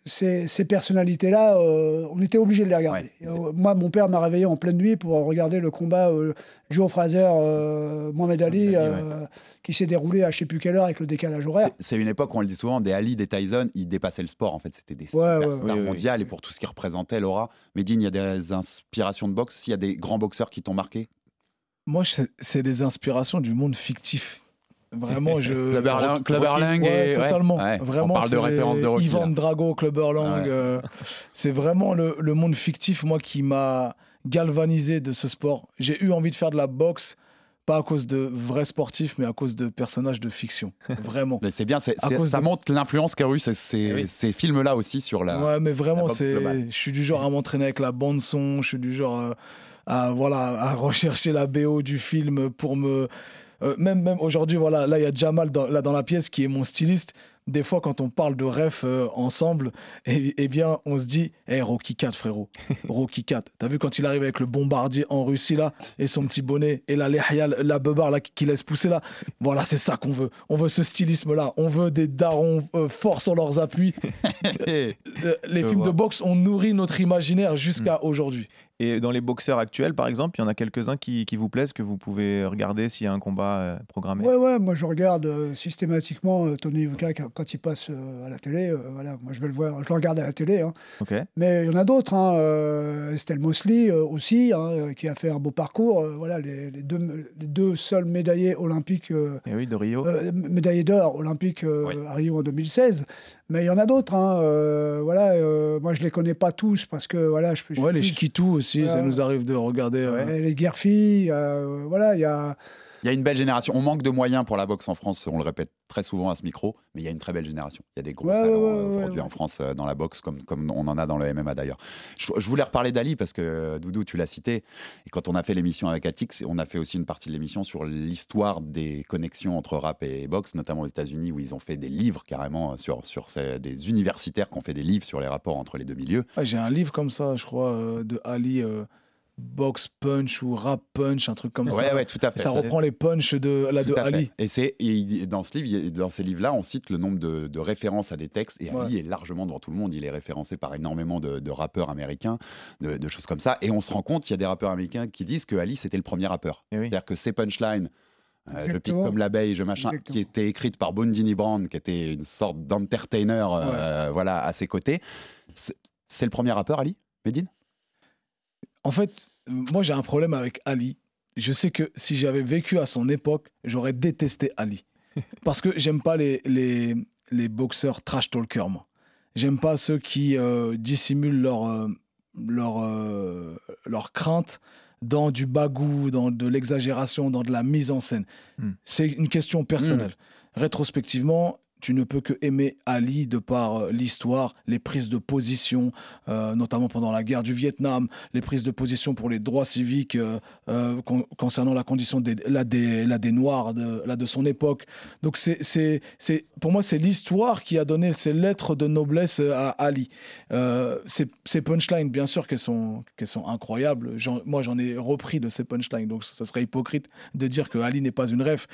ces, ces personnalités-là, euh, on était obligé de les regarder. Ouais. Euh, moi, mon père m'a réveillé en pleine nuit pour regarder le combat Joe Fraser, Mohamed Ali, qui s'est déroulé à je sais plus quelle heure avec le décalage horaire. C'est- une époque, on le dit souvent, des Ali, des Tyson, ils dépassaient le sport en fait. C'était des Ouais, superstars mondiales et pour tout ce qui représentait Laura. Medine, il y a des inspirations de boxe. S'il y a des grands boxeurs qui t'ont marqué moi c'est- des inspirations du monde fictif vraiment je [LAUGHS] Club Erlang- Rocky- Club Erlang ouais, et- ouais, totalement ouais. On vraiment parle de c'est référence de Rocky, Ivan là. Drago Club Erlang Ouais. euh, c'est vraiment le, le monde fictif moi qui m'a galvanisé de ce sport j'ai eu envie de faire de la boxe pas à cause de vrais sportifs mais à cause de personnages de fiction [LAUGHS] vraiment Mais c'est bien, c'est- À c'est- cause ça de- montre l'influence qu'a eu ces, ces- Eh oui. ces films-là aussi sur la. Ouais, mais vraiment, c'est. Je suis du genre à m'entraîner avec la bande son. Je suis du genre euh, à voilà à [LAUGHS] rechercher la BO du film pour me. euh, même même aujourd'hui, voilà, là il y a Jamal dans, là dans la pièce qui est mon styliste. Des fois, quand on parle de ref euh, ensemble, [LAUGHS] eh, eh bien, on se dit, hey, Rocky 4, frérot, [LAUGHS] Rocky 4. T'as vu quand il arrive avec le bombardier en Russie là et son petit bonnet et la lehia, la là qui laisse pousser là. Voilà, c'est ça qu'on veut. On veut ce stylisme là. On veut des darons euh, forts sur leurs appuis. Euh, les films de boxe ont nourri notre imaginaire jusqu'à aujourd'hui. Et dans les boxeurs actuels, par exemple, il y en a quelques-uns qui, qui vous plaisent, que vous pouvez regarder s'il y a un combat euh, programmé. Ouais, ouais, moi je regarde euh, systématiquement euh, Tony Yuka quand, il passe à la télé. voilà, moi je vais le voir, je le regarde à la télé. hein. Mais il y en a d'autres. Hein, Estelle Mosley aussi, hein, qui a fait un beau parcours. voilà, les, les deux, les deux seuls médaillés olympiques, Et oui, de Rio. médaillés d'or olympiques Oui. à Rio en 2016. Mais il y en a d'autres. Hein, euh, voilà, euh, moi, je les connais pas tous parce que voilà, je, je Ouais, les Chiquitou aussi, ça nous arrive de regarder. euh, Ouais, les Guerfi, voilà, il y a. Il y a une belle génération. On manque de moyens pour la boxe en France, on le répète très souvent à ce micro, mais il y a une très belle génération. Il y a des gros Ouais, talents ouais, euh, ouais, aujourd'hui en France euh, dans la boxe, comme, comme on en a dans le MMA d'ailleurs. Je, je voulais reparler d'Ali parce que euh, Doudou, tu l'as cité. Et quand on a fait l'émission avec Atix, on a fait aussi une partie de l'émission sur l'histoire des connexions entre rap et boxe, notamment aux États-Unis, où ils ont fait des livres carrément sur, sur ces- des universitaires qui ont fait des livres sur les rapports entre les deux milieux. J'ai un livre comme ça, je crois, de Ali. euh, Box punch ou rap punch, un truc comme Ouais, ça. ouais, tout à fait. Ça reprend les punchs de, la de fait. Ali. Et c'est et il- dans ce livre, dans ces livres-là, on cite le nombre de, de références à des textes. Et Ali est largement devant tout le monde. Il est référencé par énormément de, de rappeurs américains, de, de choses comme ça. Et on se rend compte, il y a des rappeurs américains qui disent que Ali c'était le premier rappeur. Eh oui. C'est-à-dire que ces punchlines. euh, je pique comme l'abeille, je machin, Exactement. qui étaient écrites par Bondini Brown, qui était une sorte d'entertainer, euh, voilà, à ses côtés. C'est c'est le premier rappeur, Ali Medine? En fait, moi j'ai un problème avec Ali. Je sais que si j'avais vécu à son époque, j'aurais détesté Ali. [LAUGHS] Parce que j'aime pas les, les, les boxeurs trash talkers, moi. J'aime pas ceux qui euh, dissimulent leur, euh, leur, euh, leur crainte dans du bagou, dans de l'exagération, dans de la mise en scène. Hmm. C'est une question personnelle. Rétrospectivement, tu ne peux que aimer Ali de par euh, l'histoire, les prises de position, euh, notamment pendant la guerre du Vietnam, les prises de position pour les droits civiques euh, con- concernant la condition des, Noirs de, son époque. Donc pour moi, c'est l'histoire qui a donné ces lettres de noblesse à Ali. Ces, punchlines, bien sûr qu'elles sont, incroyables. Moi, j'en ai repris de ces punchlines, donc ce serait hypocrite de dire que Ali n'est pas une ref.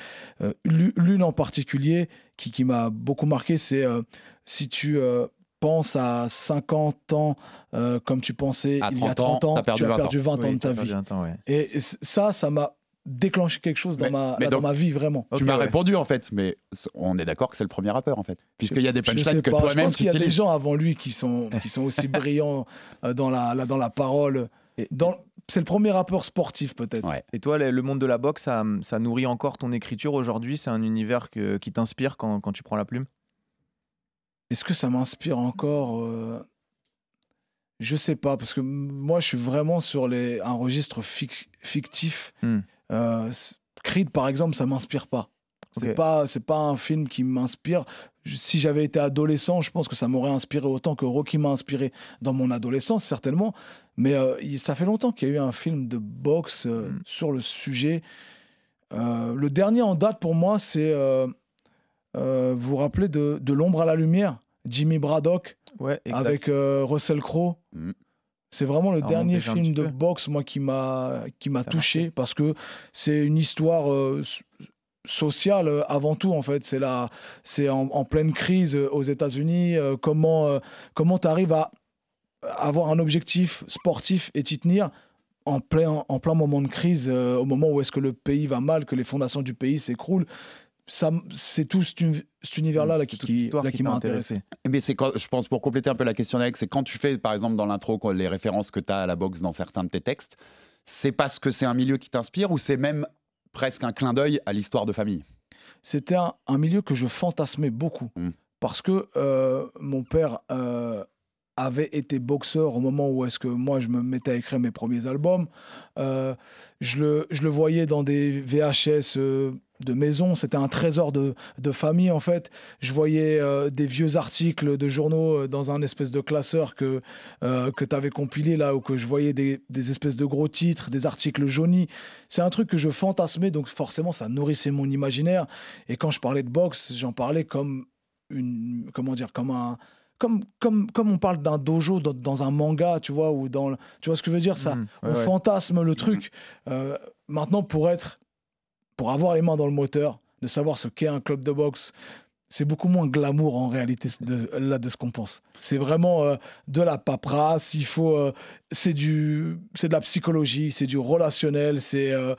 L'u- l'une en particulier qui, qui m'a beaucoup marqué, c'est euh, si tu euh, penses à 50 ans euh, comme tu pensais À il y a 30 ans, 30 ans, t'as perdu tu as 20 ans. perdu 20 ans de ta vie. ouais. Et ça, ça m'a déclenché quelque chose dans, Mais- ma, mais là, dans ma vie, vraiment. Tu m'as ouais. répondu en fait, mais on est d'accord que c'est le premier rappeur en fait. Puisqu'il y a des Je punchlines que pas, je toi-même pense tu qu'il y a des gens avant lui qui sont, qui sont aussi [LAUGHS] brillants euh, dans, la, là, dans la parole. Et- Dans, c'est le premier rappeur sportif, peut-être. Ouais. Et toi, le monde de la boxe, ça, ça nourrit encore ton écriture aujourd'hui? C'est un univers que- qui t'inspire quand, quand tu prends la plume? Est-ce que ça m'inspire encore euh, Je sais pas, parce que moi, je suis vraiment sur les, un registre fic- fictif. Hmm. Euh, Creed, par exemple, ça m'inspire pas. C'est Ok. pas, c'est pas un film qui m'inspire. Si j'avais été adolescent, je pense que ça m'aurait inspiré autant que Rocky m'a inspiré dans mon adolescence, certainement. Mais euh, ça fait longtemps qu'il y a eu un film de boxe euh, Mm. sur le sujet. Euh, le dernier en date pour moi, c'est. vous vous rappelez de, de L'ombre à la lumière Jimmy Braddock Ouais, avec Russell Crowe? Mm. C'est vraiment le dernier film de boxe moi qui m'a qui m'a touché parce que c'est une histoire s- sociale euh, avant tout en fait. C'est la c'est en, en pleine crise euh, aux États-Unis. euh, comment euh, comment tu arrives à avoir un objectif sportif et t'y tenir en plein, en plein moment de crise, euh, au moment où est-ce que le pays va mal, que les fondations du pays s'écroulent? Ça, c'est tout cet, uni- cet univers-là là, qui, qui- qui qui m'a intéressé. Mais c'est quand, je pense, pour compléter un peu la question d'Alex, c'est quand tu fais, par exemple, dans l'intro, les références que tu as à la boxe dans certains de tes textes, c'est parce que c'est un milieu qui t'inspire ou c'est même presque un clin d'œil à l'histoire de famille C'était un, un milieu que je fantasmais beaucoup Mm. parce que euh, mon père euh, avait été boxeur au moment où est-ce que moi je me mettais à écrire mes premiers albums. Euh, je, le, je le voyais dans des VHS de maison, c'était un trésor de, de famille en fait. Je voyais euh, des vieux articles de journaux euh, dans un espèce de classeur que, euh, que tu avais compilé là, où que je voyais des, des espèces de gros titres, des articles jaunis. C'est un truc que je fantasmais, donc forcément ça nourrissait mon imaginaire. Et quand je parlais de boxe, j'en parlais comme une, comment dire, comme un, comme, comme, comme on parle d'un dojo dans, dans un manga, tu vois, ou dans, tu vois ce que je veux dire, ça, Mhm, on ouais. fantasme le truc. Euh, maintenant, pour être, pour avoir les mains dans le moteur, de savoir ce qu'est un club de boxe, c'est beaucoup moins glamour en réalité de, là de ce qu'on pense. C'est vraiment euh, de la paperasse. Il faut, euh, c'est du, c'est de la psychologie, c'est du relationnel, c'est euh,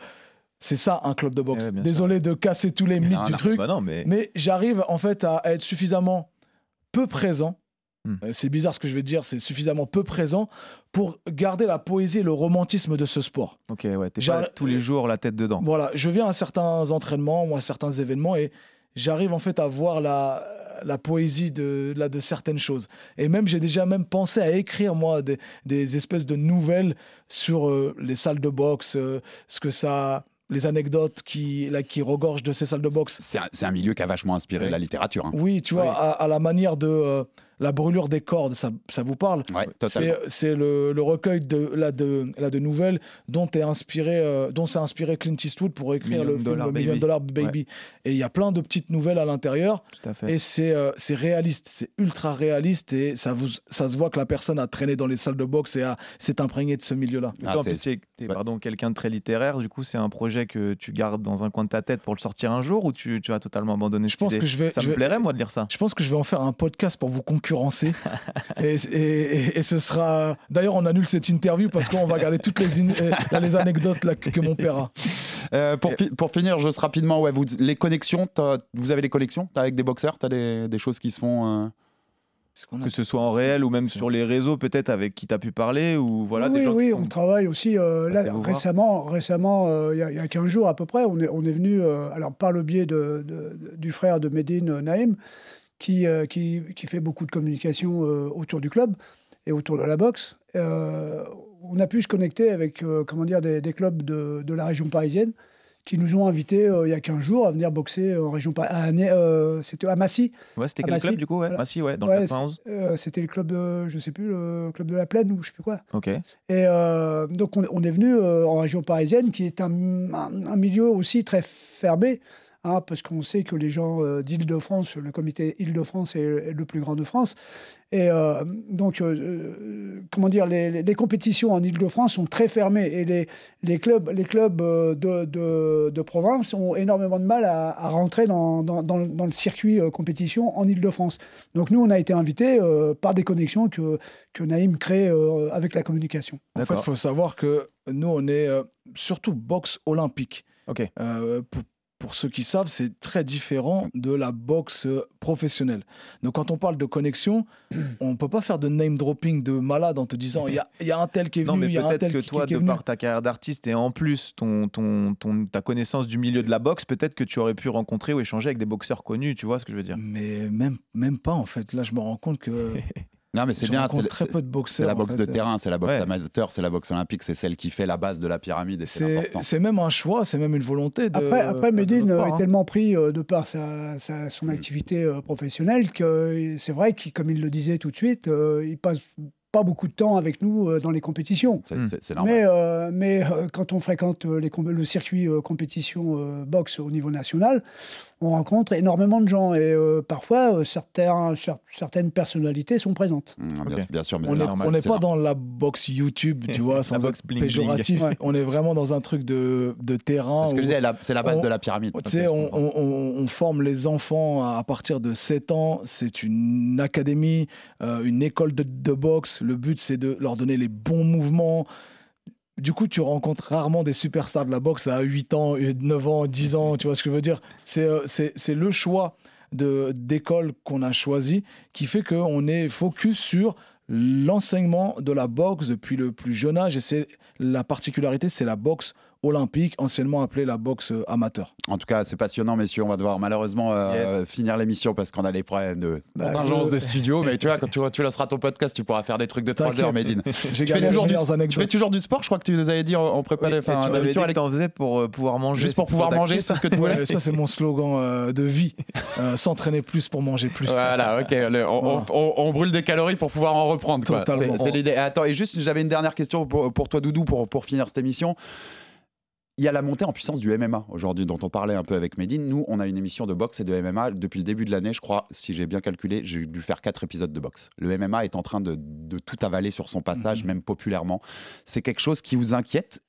c'est ça un club de boxe. Ouais, bien Désolé de casser tous les mythes du truc, Bah non, mais, mais j'arrive en fait à être suffisamment peu présent. Hmm. Euh, C'est bizarre ce que je vais te dire, c'est suffisamment peu présent pour garder la poésie et le romantisme de ce sport. ok, ouais, t'es pas tous les jours la tête dedans. Voilà, je viens à certains entraînements ou à certains événements et j'arrive en fait à voir la, la poésie de, là, de certaines choses. Et même, j'ai déjà même pensé à écrire, moi, des, des espèces de nouvelles sur euh, les salles de boxe, euh, ce que ça les anecdotes qui, là, qui regorgent de ces salles de boxe. C'est un, milieu qui a vachement inspiré la littérature. hein. Oui, tu vois, à, à la manière de euh, la brûlure des cordes, ça, ça vous parle Ouais. C'est le, le recueil de, là, de, là, de nouvelles dont est inspiré, euh, dont s'est inspiré Clint Eastwood pour écrire Million le film Dollar Million Baby. Dollar Baby. Et il y a plein de petites nouvelles à l'intérieur. Et c'est euh, c'est réaliste, c'est ultra réaliste et ça, vous, ça se voit que la personne a traîné dans les salles de boxe et a- s'est imprégnée de ce milieu-là. En plus, t'es- t'es, pardon, quelqu'un de très littéraire. Du coup, c'est un projet que tu gardes dans un coin de ta tête pour le sortir un jour ou tu, tu as totalement abandonné Je pense que je vais. Ça je me vais- plairait, moi, de lire ça. Je pense que je vais en faire un podcast pour vous concurrencer. et, et- et- et ce sera. D'ailleurs, on annule cette interview parce qu'on va garder toutes les, in- euh, les anecdotes là, que, mon père a. Euh, pour, fi- pour finir, juste rapidement, ouais, vous, les connexions, vous avez des connexions? Avec des boxeurs? T'as des, des choses qui se font euh, Que ce soit en réel ou même sur les réseaux, peut-être avec qui tu as pu parler ou voilà oui, des gens. oui, on travaille aussi. euh, là, récemment, récemment, euh, il y, a- il y a 15 jours à peu près, on est, on est venu, euh, alors par le biais de, de- de- du frère de Medine, Naïm, qui, euh, qui, qui fait beaucoup de communication euh, autour du club et autour de la boxe. Euh, on a pu se connecter avec comment dire, des, des clubs de, de la région parisienne qui nous ont invités il y a 15 jours à venir boxer en région parisienne. C'était à Massy. Ouais, c'était quel Massy. club du coup ouais? Voilà. Massy, ouais, dans Ouais, le 91. c'est- C'était le club de, je sais plus, le club de la Plaine ou je sais plus quoi. Ok. Et donc, on, on est venu en région parisienne, qui est un, un- un milieu aussi très fermé, hein, parce qu'on sait que les gens euh, d'Île-de-France, le comité Île-de-France est, est le plus grand de France. Et euh, donc, euh, euh, comment dire, les, les- les compétitions en Île-de-France sont très fermées. Et les, les clubs, les clubs de, de- de province ont énormément de mal à, à rentrer dans, dans- dans le- dans le circuit euh, compétition en Île-de-France. Donc, nous, on a été invités euh, par des connexions que, que Naïm crée euh, avec la communication. En fait, il faut savoir que nous, on est euh, surtout boxe olympique. Ok. Euh, pour, pour ceux qui savent, c'est très différent de la boxe euh, professionnelle. Donc, quand on parle de connexion, [CLEARS THROAT] on ne peut pas faire de name dropping de malade en te disant il y a, il y a un tel qui est Non, venu, mais il y a un tel que qui, toi, qui est de venu. par ta carrière d'artiste et en plus ton, ton, ton- ta connaissance du milieu de la boxe, peut-être que tu aurais pu rencontrer ou échanger avec des boxeurs connus, tu vois ce que je veux dire? Mais même, même pas, en fait. Là, je me rends compte que. [LAUGHS] Non, mais c'est bien. c'est- très c'est- peu de C'est boxeurs. la en boxe fait. de terrain, c'est la boxe Ouais. amateur, c'est la boxe olympique, c'est celle qui fait la base de la pyramide et c'est C'est important. c'est même un choix, c'est même une volonté. De, Après, après Medine est hein. tellement pris euh, de par sa, sa- Mm. son activité euh, professionnelle que euh, c'est vrai qu'il, comme il le disait tout de suite, il passe pas beaucoup de temps avec nous euh, dans les compétitions. C'est- normal. Mais, euh, mais euh, quand on fréquente les com- le circuit euh, compétition euh, boxe au niveau national, on rencontre énormément de gens et euh, parfois euh, certains, cer- certaines personnalités sont présentes. Mmh, bien, Ok. bien sûr, mais On c'est n'est normal, on n'est c'est pas normal. dans la boxe YouTube, tu vois, [LAUGHS] sans boxe bling bling. péjoratif. Ouais. On est vraiment dans un truc de, de terrain. C'est ce la- c'est la base on- de la pyramide. Tu sais, Ok, on, je comprends. on- on- on forme les enfants à partir de 7 ans. C'est une académie, euh, une école de, de boxe. Le but, c'est de leur donner les bons mouvements. Du coup, tu rencontres rarement des superstars de la boxe à 8 ans, 9 ans, 10 ans. Tu vois ce que je veux dire? C'est euh, le choix d'école qu'on a choisi qui fait qu'on est focus sur l'enseignement de la boxe depuis le plus jeune âge. Et c'est la particularité, c'est la boxe olympique, anciennement appelée la boxe euh, amateur. En tout cas, c'est passionnant, messieurs. On va devoir malheureusement euh, Yes. finir l'émission parce qu'on a des problèmes de Bah, contingence je- de studio. Mais tu vois, quand tu, tu lanceras ton podcast, tu pourras faire des trucs de 3 heures. Medine. [LAUGHS] J'ai Tu fais, toujours les du, tu fais toujours du sport, je crois que tu nous avais dit en, en prépa Oui, enfin, tu dit que t'en faisais pour euh, pouvoir manger. Juste pour pouvoir manger, c'est ce que tu voulais ça, c'est mon slogan euh, de vie. Euh, S'entraîner plus pour manger plus. Voilà, ok. le- on, Voilà. on- on brûle des calories pour pouvoir en reprendre. c'est l'idée. Attends, et juste, j'avais une dernière question pour, pour toi, Doudou, pour, pour finir cette émission. Il y a la montée en puissance du MMA aujourd'hui, dont on parlait un peu avec Medine. Nous, on a une émission de boxe et de MMA depuis le début de l'année, je crois, si j'ai bien calculé, j'ai dû faire quatre épisodes de boxe. Le MMA est en train de, de tout avaler sur son passage, Mhm. même populairement. C'est quelque chose qui vous inquiète,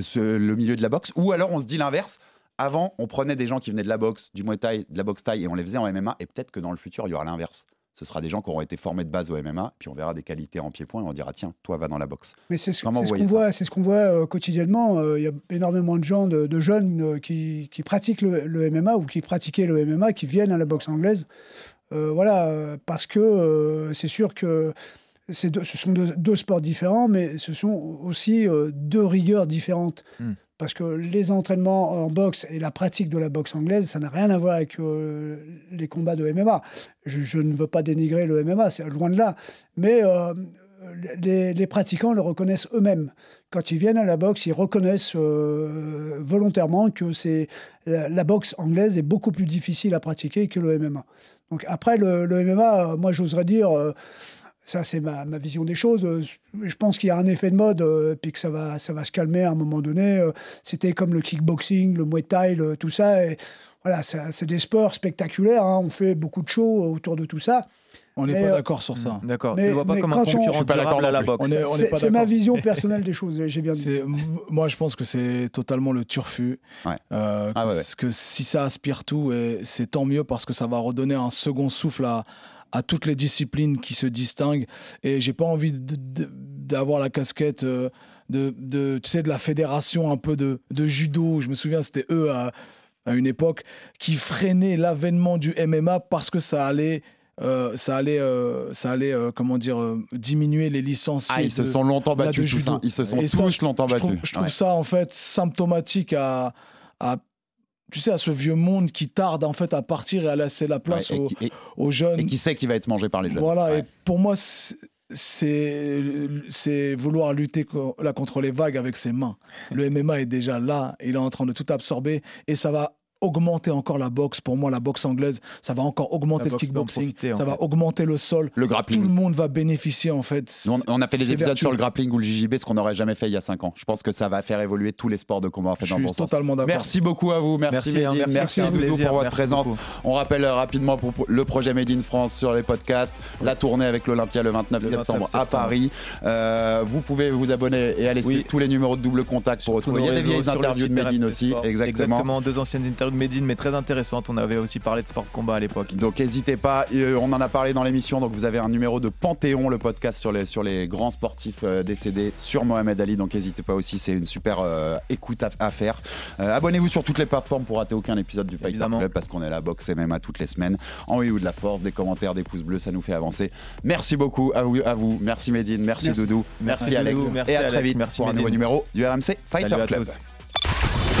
ce- le milieu de la boxe? Ou alors on se dit l'inverse avant, on prenait des gens qui venaient de la boxe, du Muay Thai, de la boxe Thai, et on les faisait en MMA, et peut-être que dans le futur, il y aura l'inverse. Ce sera des gens qui auront été formés de base au MMA, puis on verra des qualités en pied-point, et on dira, tiens, toi, va dans la boxe. Mais c'est ce, qu'on voit, c'est ce qu'on voit euh, quotidiennement. Euh, Il y a énormément de gens, de, de jeunes euh, qui, qui pratiquent le, le MMA ou qui pratiquaient le MMA, qui viennent à la boxe anglaise. Euh, voilà, parce que euh, c'est sûr que deux- ce sont deux, deux sports différents, mais ce sont aussi euh, deux rigueurs différentes. Hmm. Parce que les entraînements en boxe et la pratique de la boxe anglaise, ça n'a rien à voir avec euh, les combats de MMA. Je, ne veux pas dénigrer le MMA, c'est loin de là. Mais euh, les, pratiquants le reconnaissent eux-mêmes. Quand ils viennent à la boxe, ils reconnaissent euh, volontairement que c'est la, boxe anglaise est beaucoup plus difficile à pratiquer que le MMA. Donc après, le, le MMA, moi j'oserais dire, ça c'est ma, ma vision des choses, euh, je pense qu'il y a un effet de mode, euh, puis que ça va, ça va se calmer à un moment donné. euh, C'était comme le kickboxing, le muay thai, le- tout ça. Et voilà, ça- c'est des sports spectaculaires, hein, on fait beaucoup de shows autour de tout ça. On n'est pas euh, d'accord sur ça. D'accord. Mais- Tu le vois pas mais comme un on- Je concurrent suis pas d'accord à la boxe. On est, on est C'est pas c'est ma d'accord. vision personnelle des choses, j'ai bien dit. Moi, je pense que c'est totalement le turfu. Ouais. Euh, Ah ouais, ouais. parce que si ça aspire tout, et c'est tant mieux parce que ça va redonner un second souffle à, à toutes les disciplines qui se distinguent. Et j'ai pas envie d'avoir la casquette euh, de, de, tu sais, de la fédération un peu de, de judo. Je me souviens, c'était eux à, à une époque qui freinaient l'avènement du MMA parce que ça allait. euh, ça allait, euh, ça allait euh, comment dire, diminuer les licenciés. Ah, ils se sont longtemps battus tous. judo. hein. Ils se sont Et ça, tous longtemps je battus. trouve, je trouve Ouais. ça en fait symptomatique à, à, tu sais, à ce vieux monde qui tarde en fait à partir et à laisser la place Ouais, aux, qui- et- aux jeunes. Et qui sait qu'il va être mangé par les jeunes. Voilà. Ouais. Et pour moi, c'est- vouloir lutter co- là contre les vagues avec ses mains. Le MMA est déjà là, il est en train de tout absorber et ça va augmenter encore la boxe. Pour moi, la boxe anglaise, ça va encore augmenter La le kickboxing, profiter, ça va augmenter le sol. Le Tout grappling. le monde va bénéficier en fait. Nous, on, on a fait des épisodes sur le grappling ou le JJB, ce qu'on n'aurait jamais fait il y a 5 ans. Je pense que ça va faire évoluer tous les sports de combat en fait, Je dans le suis bon totalement d'accord. Merci beaucoup à vous, merci, Merci, hein, Mehdi, merci, merci, Doudou plaisir, pour votre merci présence. beaucoup. On rappelle euh, rapidement pour le projet Made in France sur les podcasts, la tournée avec l'Olympia le 29 Le 29 septembre, à. Paris. Euh, vous pouvez vous abonner et aller suivre Oui. tous les numéros de double contact pour retrouver. Il y a des vieilles interviews de Made in aussi, exactement. Exactement, deux anciennes interviews de Medine, mais très intéressantes. On avait aussi parlé de sport de combat à l'époque. Donc n'hésitez pas, euh, on en a parlé dans l'émission, donc vous avez un numéro de Panthéon, le podcast sur les, sur les grands sportifs euh, décédés sur Mohamed Ali, donc n'hésitez pas aussi, c'est une super euh, écoute à, à faire. Euh, Abonnez-vous sur toutes les plateformes pour rater aucun épisode du Fighter Évidemment. Club parce qu'on est à la boxe et même à toutes les semaines. En oui ou de la force, des commentaires, des pouces bleus, ça nous fait avancer. Merci beaucoup à vous, à vous. merci Medine, merci, Merci. Doudou, merci, Merci, Alex, Doudou, merci, et à très vite merci, pour un nouveau numéro du RMC Fighter Salut Club.